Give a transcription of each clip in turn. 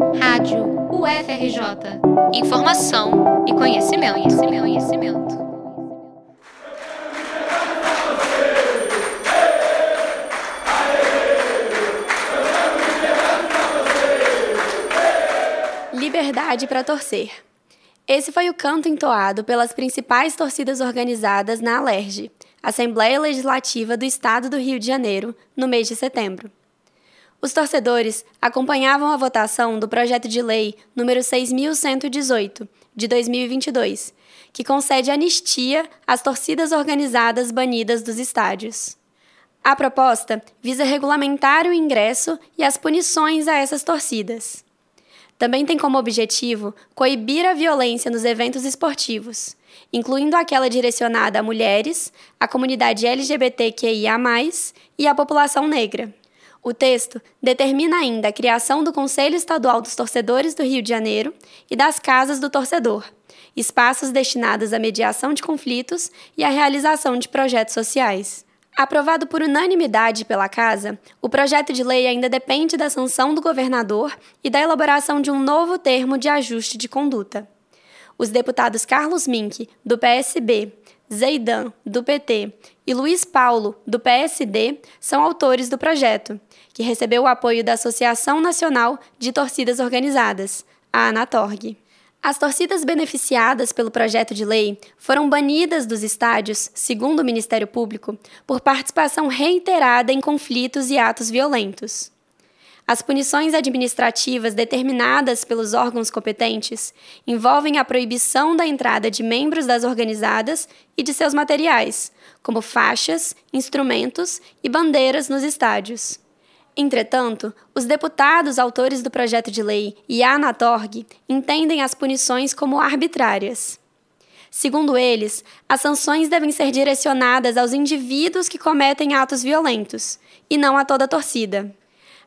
Rádio UFRJ. Informação e conhecimento, conhecimento, conhecimento. Liberdade para torcer. Esse foi o canto entoado pelas principais torcidas organizadas na Alerj, Assembleia Legislativa do Estado do Rio de Janeiro, no mês de setembro. Os torcedores acompanhavam a votação do projeto de lei número 6118 de 2022, que concede anistia às torcidas organizadas banidas dos estádios. A proposta visa regulamentar o ingresso e as punições a essas torcidas. Também tem como objetivo coibir a violência nos eventos esportivos, incluindo aquela direcionada a mulheres, a comunidade LGBTQIA, e a população negra. O texto determina ainda a criação do Conselho Estadual dos Torcedores do Rio de Janeiro e das Casas do Torcedor, espaços destinados à mediação de conflitos e à realização de projetos sociais. Aprovado por unanimidade pela Casa, o projeto de lei ainda depende da sanção do governador e da elaboração de um novo termo de ajuste de conduta. Os deputados Carlos Mink, do PSB, Zeidan, do PT, e Luiz Paulo, do PSD, são autores do projeto, que recebeu o apoio da Associação Nacional de Torcidas Organizadas, a Anatorg. As torcidas beneficiadas pelo projeto de lei foram banidas dos estádios, segundo o Ministério Público, por participação reiterada em conflitos e atos violentos. As punições administrativas determinadas pelos órgãos competentes envolvem a proibição da entrada de membros das organizadas e de seus materiais, como faixas, instrumentos e bandeiras nos estádios. Entretanto, os deputados autores do projeto de lei e a Anatorg entendem as punições como arbitrárias. Segundo eles, as sanções devem ser direcionadas aos indivíduos que cometem atos violentos, e não a toda a torcida.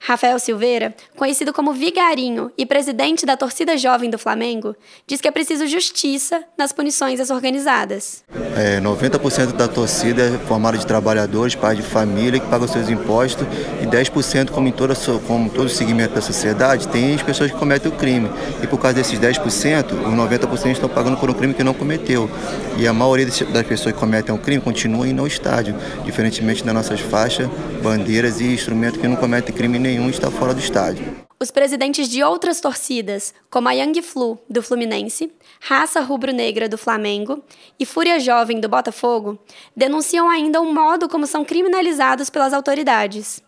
Rafael Silveira, conhecido como Vigarinho e presidente da torcida jovem do Flamengo, diz que é preciso justiça nas punições às organizadas. É, 90% da torcida é formada de trabalhadores, pais de família que pagam seus impostos e 10%, como em toda, como todo segmento da sociedade, tem as pessoas que cometem o crime. E por causa desses 10%, os 90% estão pagando por um crime que não cometeu. E a maioria das pessoas que cometem o crime continuam indo ao estádio, diferentemente das nossas faixas, bandeiras e instrumentos que não cometem crime nenhum nenhum está fora do estádio. Os presidentes de outras torcidas, como a Young Flu, do Fluminense, Raça Rubro-Negra, do Flamengo e Fúria Jovem, do Botafogo, denunciam ainda o modo como são criminalizados pelas autoridades.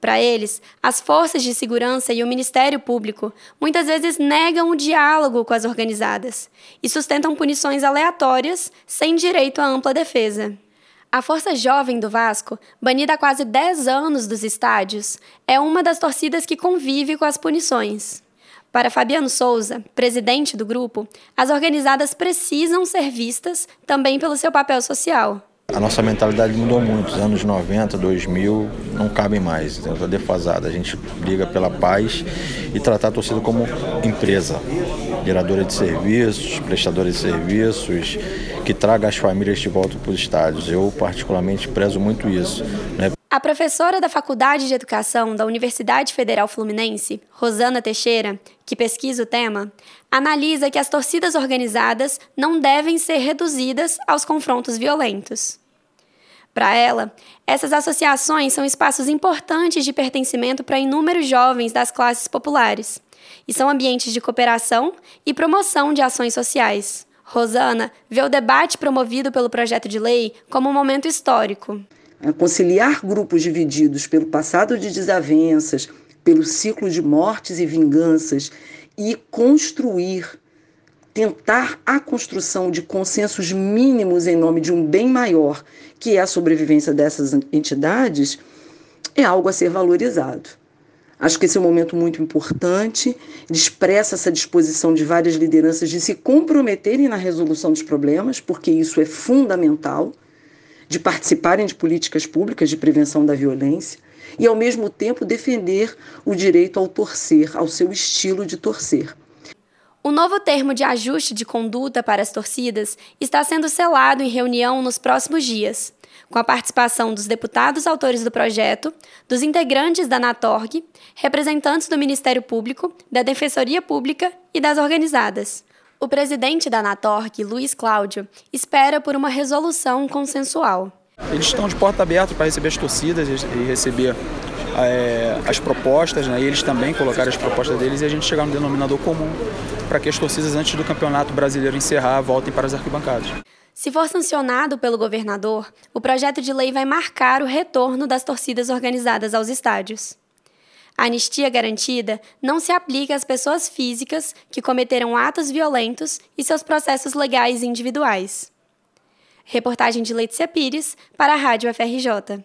Para eles, as forças de segurança e o Ministério Público muitas vezes negam o diálogo com as organizadas e sustentam punições aleatórias sem direito à ampla defesa. A Força Jovem do Vasco, banida há quase 10 anos dos estádios, é uma das torcidas que convive com as punições. Para Fabiano Souza, presidente do grupo, as organizadas precisam ser vistas também pelo seu papel social. A nossa mentalidade mudou muito. Os anos 90, 2000 não cabem mais, está defasada. A gente briga pela paz e tratar a torcida como empresa, geradora de serviços, prestadora de serviços, que traga as famílias de volta para os estádios. Eu, particularmente, prezo muito isso. Né? A professora da Faculdade de Educação da Universidade Federal Fluminense, Rosana Teixeira, que pesquisa o tema, analisa que as torcidas organizadas não devem ser reduzidas aos confrontos violentos. Para ela, essas associações são espaços importantes de pertencimento para inúmeros jovens das classes populares e são ambientes de cooperação e promoção de ações sociais. Rosana vê o debate promovido pelo projeto de lei como um momento histórico. Conciliar grupos divididos pelo passado de desavenças, pelo ciclo de mortes e vinganças e construir, tentar a construção de consensos mínimos em nome de um bem maior, que é a sobrevivência dessas entidades, é algo a ser valorizado. Acho que esse é um momento muito importante, expressa essa disposição de várias lideranças de se comprometerem na resolução dos problemas, porque isso é fundamental, de participarem de políticas públicas de prevenção da violência e, ao mesmo tempo, defender o direito ao torcer, ao seu estilo de torcer. O novo termo de ajuste de conduta para as torcidas está sendo selado em reunião nos próximos dias, com a participação dos deputados autores do projeto, dos integrantes da Natorg, representantes do Ministério Público, da Defensoria Pública e das organizadas. O presidente da Natorg, Luiz Cláudio, espera por uma resolução consensual. Eles estão de porta aberta para receber as torcidas e receber é, as propostas, né? e eles também colocaram as propostas deles e a gente chegar no denominador comum para que as torcidas, antes do Campeonato Brasileiro encerrar, voltem para as arquibancadas. Se for sancionado pelo governador, o projeto de lei vai marcar o retorno das torcidas organizadas aos estádios. A anistia garantida não se aplica às pessoas físicas que cometeram atos violentos e seus processos legais individuais. Reportagem de Letícia Pires para a Rádio FRJ.